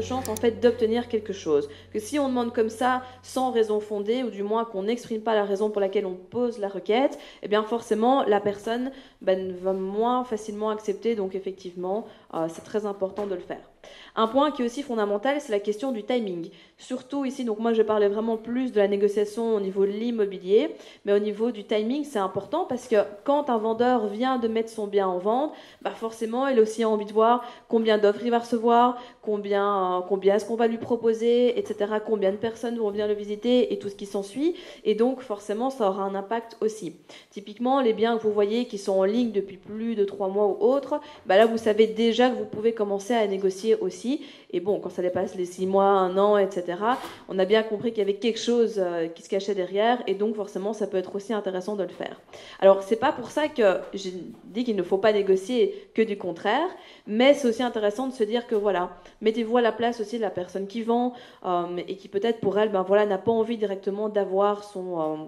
chances en fait d'obtenir quelque chose. Que si on demande comme ça, sans raison fondée, ou du moins qu'on n'exprime pas la raison pour laquelle on pose la requête, eh bien forcément la personne ben, va moins facilement accepter. Donc effectivement, euh, c'est très important de le faire. Un point qui est aussi fondamental, c'est la question du timing. Surtout ici, donc moi je parlais vraiment plus de la négociation au niveau de l'immobilier, mais au niveau du timing, c'est important parce que quand un vendeur vient de mettre son bien en vente, bah forcément, il a aussi envie de voir combien d'offres il va recevoir, combien, euh, combien est-ce qu'on va lui proposer, etc., combien de personnes vont venir le visiter et tout ce qui s'ensuit. Et donc, forcément, ça aura un impact aussi. Typiquement, les biens que vous voyez qui sont en ligne depuis plus de trois mois ou autres, bah là, vous savez déjà que vous pouvez commencer à négocier aussi. Et bon, quand ça dépasse les six mois, un an, etc., on a bien compris qu'il y avait quelque chose euh, qui se cachait derrière, et donc forcément, ça peut être aussi intéressant de le faire. Alors, c'est pas pour ça que j'ai dit qu'il ne faut pas négocier que du contraire, mais c'est aussi intéressant de se dire que voilà, mettez-vous à la place aussi de la personne qui vend euh, et qui peut-être pour elle, ben voilà, n'a pas envie directement d'avoir son euh,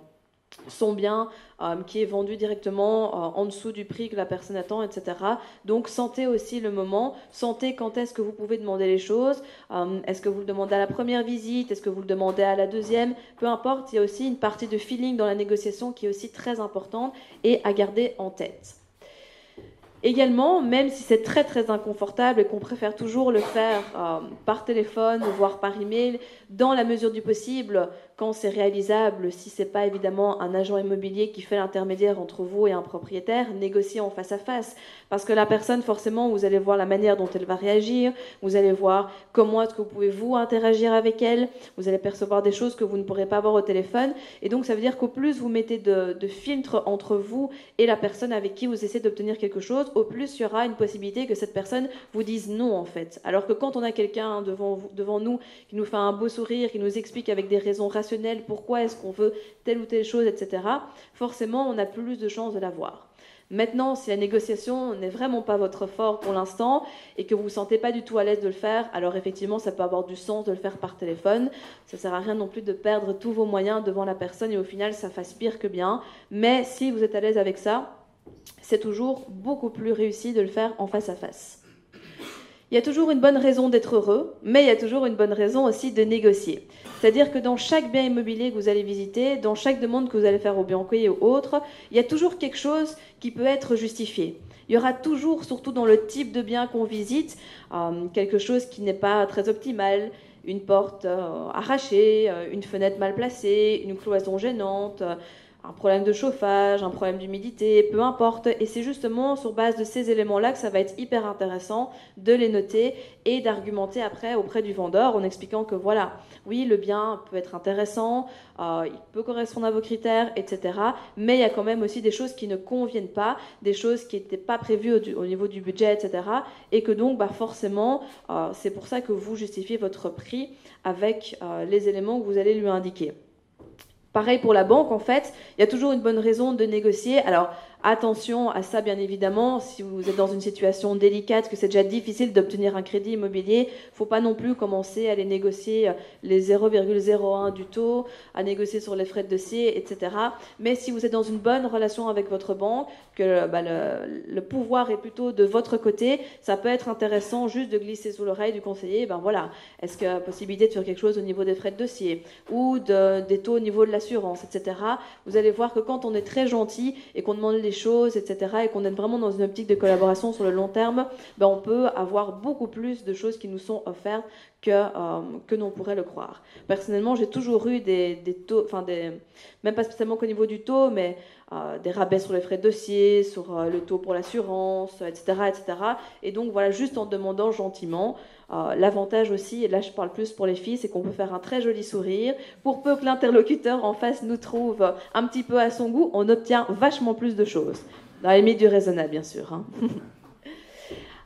son bien euh, qui est vendu directement euh, en dessous du prix que la personne attend, etc. Donc sentez aussi le moment, sentez quand est-ce que vous pouvez demander les choses, euh, est-ce que vous le demandez à la première visite, est-ce que vous le demandez à la deuxième, peu importe, il y a aussi une partie de feeling dans la négociation qui est aussi très importante et à garder en tête. Également, même si c'est très très inconfortable et qu'on préfère toujours le faire par téléphone, voire par email, dans la mesure du possible, quand c'est réalisable, si c'est pas évidemment un agent immobilier qui fait l'intermédiaire entre vous et un propriétaire, négocier en face à face. Parce que la personne, forcément, vous allez voir la manière dont elle va réagir, vous allez voir comment est-ce que vous pouvez vous interagir avec elle, vous allez percevoir des choses que vous ne pourrez pas voir au téléphone. Et donc, ça veut dire qu'au plus vous mettez de, de filtres entre vous et la personne avec qui vous essayez d'obtenir quelque chose, au plus il y aura une possibilité que cette personne vous dise non, en fait. Alors que quand on a quelqu'un devant, devant nous qui nous fait un beau sourire, qui nous explique avec des raisons rationnelles, pourquoi est-ce qu'on veut telle ou telle chose, etc., forcément, on a plus de chances de l'avoir. Maintenant, si la négociation n'est vraiment pas votre fort pour l'instant et que vous ne vous sentez pas du tout à l'aise de le faire, alors effectivement, ça peut avoir du sens de le faire par téléphone. Ça ne sert à rien non plus de perdre tous vos moyens devant la personne et au final, ça fasse pire que bien. Mais si vous êtes à l'aise avec ça, c'est toujours beaucoup plus réussi de le faire en face à face. Il y a toujours une bonne raison d'être heureux, mais il y a toujours une bonne raison aussi de négocier. C'est-à-dire que dans chaque bien immobilier que vous allez visiter, dans chaque demande que vous allez faire au banquier ou autre, il y a toujours quelque chose qui peut être justifié. Il y aura toujours, surtout dans le type de bien qu'on visite, euh, quelque chose qui n'est pas très optimal, une porte euh, arrachée, euh, une fenêtre mal placée, une cloison gênante, un problème de chauffage, un problème d'humidité, peu importe. Et c'est justement sur base de ces éléments-là que ça va être hyper intéressant de les noter et d'argumenter après auprès du vendeur en expliquant que voilà, oui, le bien peut être intéressant, euh, il peut correspondre à vos critères, etc. Mais il y a quand même aussi des choses qui ne conviennent pas, des choses qui n'étaient pas prévues au, niveau du budget, etc. Et que donc, bah, forcément, euh, c'est pour ça que vous justifiez votre prix avec euh, les éléments que vous allez lui indiquer. Pareil pour la banque, en fait, il y a toujours une bonne raison de négocier. Alors, Attention à ça, bien évidemment. Si vous êtes dans une situation délicate, que c'est déjà difficile d'obtenir un crédit immobilier, faut pas non plus commencer à aller négocier les 0,01 du taux, à négocier sur les frais de dossier, etc. Mais si vous êtes dans une bonne relation avec votre banque, que bah, le, pouvoir est plutôt de votre côté, ça peut être intéressant juste de glisser sous l'oreille du conseiller. Ben voilà, est-ce qu'il y a possibilité de faire quelque chose au niveau des frais de dossier ou de, des taux au niveau de l'assurance, etc. Vous allez voir que quand on est très gentil et qu'on demande les choses, etc., et qu'on est vraiment dans une optique de collaboration sur le long terme, ben on peut avoir beaucoup plus de choses qui nous sont offertes que, euh, que l'on pourrait le croire. Personnellement, j'ai toujours eu des, des taux, enfin des, même pas spécialement qu'au niveau du taux, mais euh, des rabais sur les frais de dossier, sur euh, le taux pour l'assurance, etc., etc. Et donc voilà, juste en demandant gentiment. L'avantage aussi, et là je parle plus pour les filles, c'est qu'on peut faire un très joli sourire. Pour peu que l'interlocuteur en face nous trouve un petit peu à son goût, on obtient vachement plus de choses. Dans les limite du raisonnable, bien sûr. Hein.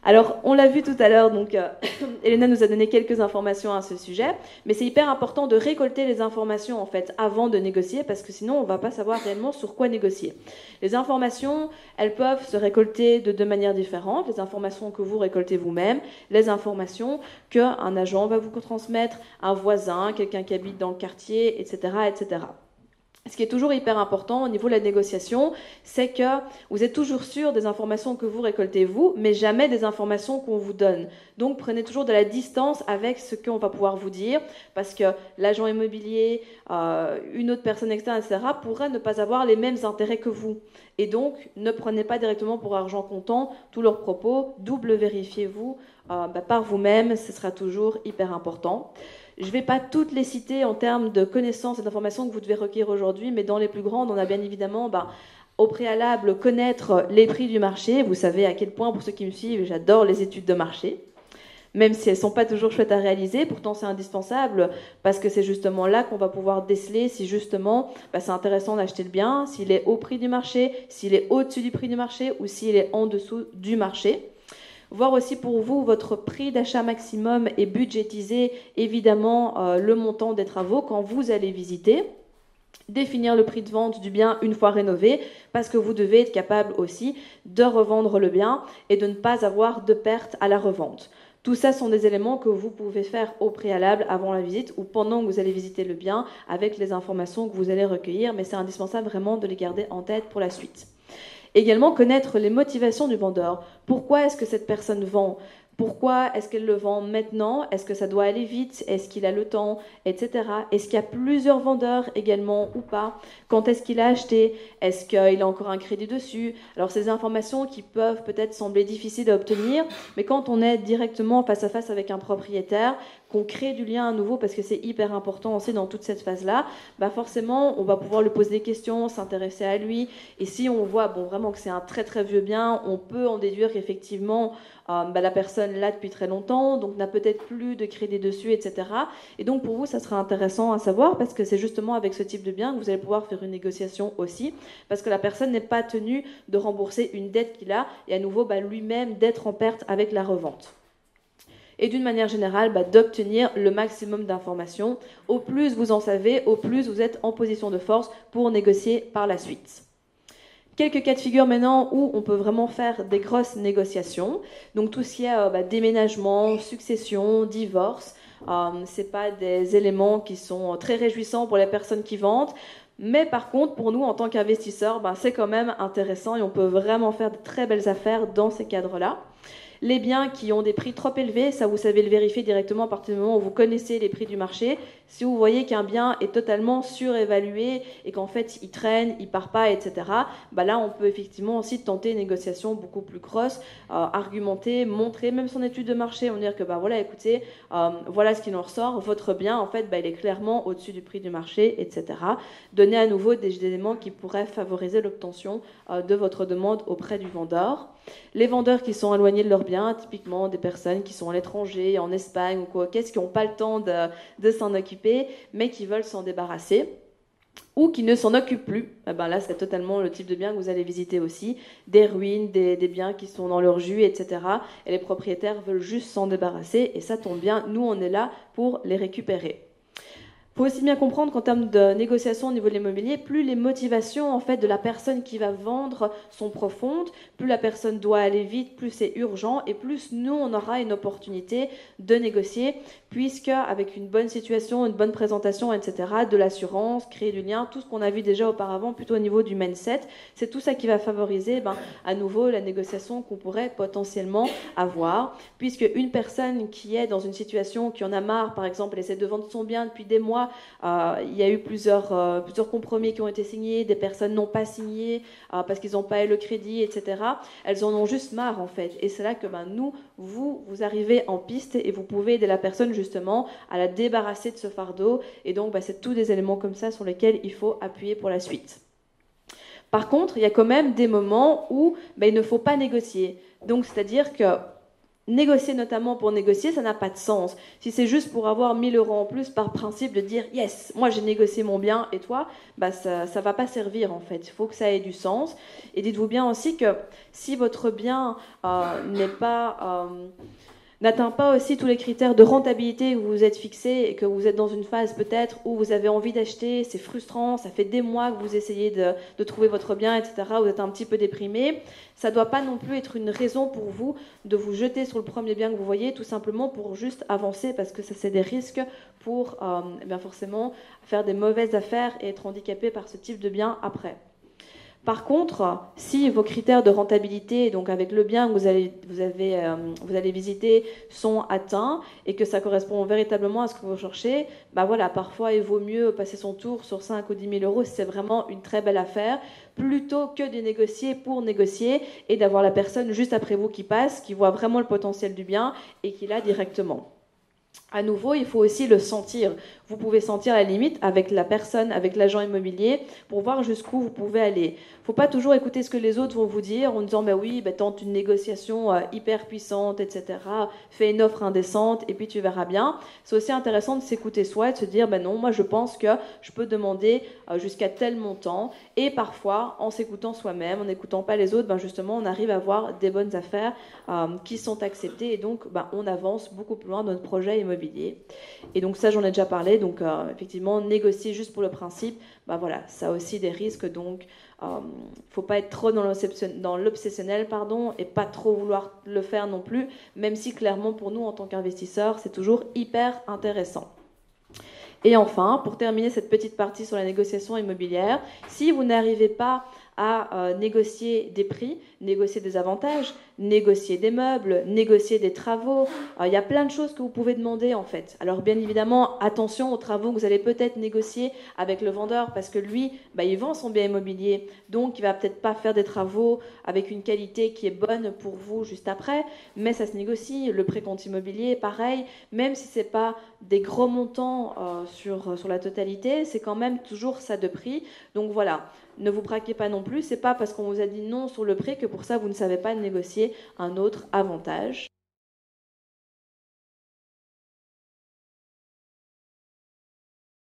Alors, on l'a vu tout à l'heure, donc euh, Elena nous a donné quelques informations à ce sujet, mais c'est hyper important de récolter les informations en fait avant de négocier, parce que sinon on va pas savoir réellement sur quoi négocier. Les informations, elles peuvent se récolter de deux manières différentes les informations que vous récoltez vous-même, les informations qu'un agent va vous transmettre, un voisin, quelqu'un qui habite dans le quartier, etc., etc. ce qui est toujours hyper important au niveau de la négociation, c'est que vous êtes toujours sûr des informations que vous récoltez vous, mais jamais des informations qu'on vous donne. Donc prenez toujours de la distance avec ce qu'on va pouvoir vous dire, parce que l'agent immobilier, euh, une autre personne externe, etc., pourrait ne pas avoir les mêmes intérêts que vous. Et donc ne prenez pas directement pour argent comptant tous leurs propos, double vérifiez-vous euh, bah, par vous-même, ce sera toujours hyper important. Je ne vais pas toutes les citer en termes de connaissances et d'informations que vous devez requérir aujourd'hui, mais dans les plus grandes, on a bien évidemment bah, au préalable connaître les prix du marché. Vous savez à quel point, pour ceux qui me suivent, j'adore les études de marché. Même si elles ne sont pas toujours chouettes à réaliser, pourtant c'est indispensable parce que c'est justement là qu'on va pouvoir déceler si justement bah, c'est intéressant d'acheter le bien, s'il est au prix du marché, s'il est au-dessus du prix du marché ou s'il est en dessous du marché. Voir aussi pour vous votre prix d'achat maximum et budgétiser évidemment euh, le montant des travaux quand vous allez visiter. Définir le prix de vente du bien une fois rénové, parce que vous devez être capable aussi de revendre le bien et de ne pas avoir de perte à la revente. Tout ça sont des éléments que vous pouvez faire au préalable avant la visite ou pendant que vous allez visiter le bien avec les informations que vous allez recueillir, mais c'est indispensable vraiment de les garder en tête pour la suite. Également connaître les motivations du vendeur. Pourquoi est-ce que cette personne vend? Pourquoi est-ce qu'elle le vend maintenant? Est-ce que ça doit aller vite? Est-ce qu'il a le temps? Etc. Est-ce qu'il y a plusieurs vendeurs également ou pas? Quand est-ce qu'il a acheté? Est-ce qu'il a encore un crédit dessus? Alors ces informations qui peuvent peut-être sembler difficiles à obtenir, mais quand on est directement face à face avec un propriétaire, qu'on crée du lien à nouveau parce que c'est hyper important aussi dans toute cette phase-là, bah forcément on va pouvoir lui poser des questions, s'intéresser à lui. Et si on voit bon vraiment que c'est un très très vieux bien, on peut en déduire qu'effectivement euh, bah, la personne là depuis très longtemps, donc n'a peut-être plus de crédit dessus, etc. Et donc pour vous, ça sera intéressant à savoir parce que c'est justement avec ce type de bien que vous allez pouvoir faire une négociation aussi, parce que la personne n'est pas tenue de rembourser une dette qu'il a et à nouveau bah, lui-même d'être en perte avec la revente et d'une manière générale bah, d'obtenir le maximum d'informations. Au plus vous en savez, au plus vous êtes en position de force pour négocier par la suite. Quelques cas de figure maintenant où on peut vraiment faire des grosses négociations. Donc tout ce qui est euh, bah, déménagement, succession, divorce, euh, ce pas des éléments qui sont très réjouissants pour les personnes qui vendent. Mais par contre, pour nous, en tant qu'investisseurs, bah, c'est quand même intéressant et on peut vraiment faire de très belles affaires dans ces cadres-là. Les biens qui ont des prix trop élevés, ça vous savez le vérifier directement à partir du moment où vous connaissez les prix du marché. Si vous voyez qu'un bien est totalement surévalué et qu'en fait il traîne, il part pas, etc., bah là on peut effectivement aussi tenter une négociation beaucoup plus grosse, euh, argumenter, montrer même son étude de marché, on dire que bah voilà, écoutez, euh, voilà ce qui en ressort, votre bien en fait bah, il est clairement au-dessus du prix du marché, etc. Donner à nouveau des éléments qui pourraient favoriser l'obtention euh, de votre demande auprès du vendeur. Les vendeurs qui sont éloignés de leur bien, typiquement des personnes qui sont à l'étranger, en Espagne ou quoi, qu'est-ce qui n'ont pas le temps de, s'en occuper, mais qui veulent s'en débarrasser ou qui ne s'en occupent plus. Eh ben là, c'est totalement le type de bien que vous allez visiter aussi. Des ruines, des, des, biens qui sont dans leur jus, etc. Et les propriétaires veulent juste s'en débarrasser. Et ça tombe bien, nous, on est là pour les récupérer. Il faut aussi bien comprendre qu'en termes de négociation au niveau de l'immobilier, plus les motivations en fait de la personne qui va vendre sont profondes, plus la personne doit aller vite, plus c'est urgent et plus nous on aura une opportunité de négocier puisque avec une bonne situation, une bonne présentation, etc., de l'assurance, créer du lien, tout ce qu'on a vu déjà auparavant plutôt au niveau du mindset, c'est tout ça qui va favoriser ben, à nouveau la négociation qu'on pourrait potentiellement avoir puisque une personne qui est dans une situation qui en a marre, par exemple, elle essaie de vendre son bien depuis des mois euh, il y a eu plusieurs, euh, plusieurs compromis qui ont été signés, des personnes n'ont pas signé euh, parce qu'ils n'ont pas eu le crédit, etc. Elles en ont juste marre en fait. Et c'est là que ben, nous, vous, vous arrivez en piste et vous pouvez aider la personne justement à la débarrasser de ce fardeau. Et donc, ben, c'est tous des éléments comme ça sur lesquels il faut appuyer pour la suite. Par contre, il y a quand même des moments où ben, il ne faut pas négocier. Donc, c'est-à-dire que Négocier notamment pour négocier, ça n'a pas de sens. Si c'est juste pour avoir 1000 euros en plus par principe de dire yes, moi j'ai négocié mon bien et toi, bah ça ne va pas servir en fait. Il faut que ça ait du sens. Et dites-vous bien aussi que si votre bien euh, n'est pas... Euh, n'atteint pas aussi tous les critères de rentabilité que vous vous êtes fixés et que vous êtes dans une phase peut-être où vous avez envie d'acheter, c'est frustrant, ça fait des mois que vous essayez de, trouver votre bien, etc., vous êtes un petit peu déprimé, ça ne doit pas non plus être une raison pour vous de vous jeter sur le premier bien que vous voyez, tout simplement pour juste avancer, parce que ça c'est des risques pour euh, eh bien forcément faire des mauvaises affaires et être handicapé par ce type de bien après. Par contre, si vos critères de rentabilité, donc avec le bien que vous allez, euh, visiter, sont atteints et que ça correspond véritablement à ce que vous cherchez, bah voilà, parfois il vaut mieux passer son tour sur 5 ou 10 000 euros si c'est vraiment une très belle affaire, plutôt que de négocier pour négocier et d'avoir la personne juste après vous qui passe, qui voit vraiment le potentiel du bien et qui l'a directement. À nouveau, il faut aussi le sentir. Vous pouvez sentir la limite avec la personne, avec l'agent immobilier, pour voir jusqu'où vous pouvez aller. Il ne faut pas toujours écouter ce que les autres vont vous dire en disant bah oui, bah, tente une négociation euh, hyper puissante, etc. Fais une offre indécente et puis tu verras bien. C'est aussi intéressant de s'écouter soi et de se dire bah non, moi je pense que je peux demander euh, jusqu'à tel montant. Et parfois, en s'écoutant soi-même, en n'écoutant pas les autres, ben justement, on arrive à avoir des bonnes affaires euh, qui sont acceptées et donc ben, on avance beaucoup plus loin dans notre projet immobilier. Et donc ça, j'en ai déjà parlé. Donc effectivement, négocier juste pour le principe, ben voilà, ça aussi des risques. Donc euh, faut pas être trop dans l'obsessionnel pardon, et pas trop vouloir le faire non plus, même si clairement pour nous en tant qu'investisseurs, c'est toujours hyper intéressant. Et enfin, pour terminer cette petite partie sur la négociation immobilière, si vous n'arrivez pas à euh, négocier des prix, négocier des avantages, négocier des meubles, négocier des travaux. Euh, il y a plein de choses que vous pouvez demander en fait. Alors bien évidemment, attention aux travaux que vous allez peut-être négocier avec le vendeur parce que lui, bah, il vend son bien immobilier, donc il va peut-être pas faire des travaux avec une qualité qui est bonne pour vous juste après, mais ça se négocie. Le précompte immobilier, pareil, même si c'est pas des gros montants euh, sur, sur la totalité, c'est quand même toujours ça de prix. Donc voilà, ne vous braquez pas non plus. C'est pas parce qu'on vous a dit non sur le prix que pour ça vous ne savez pas négocier un autre avantage.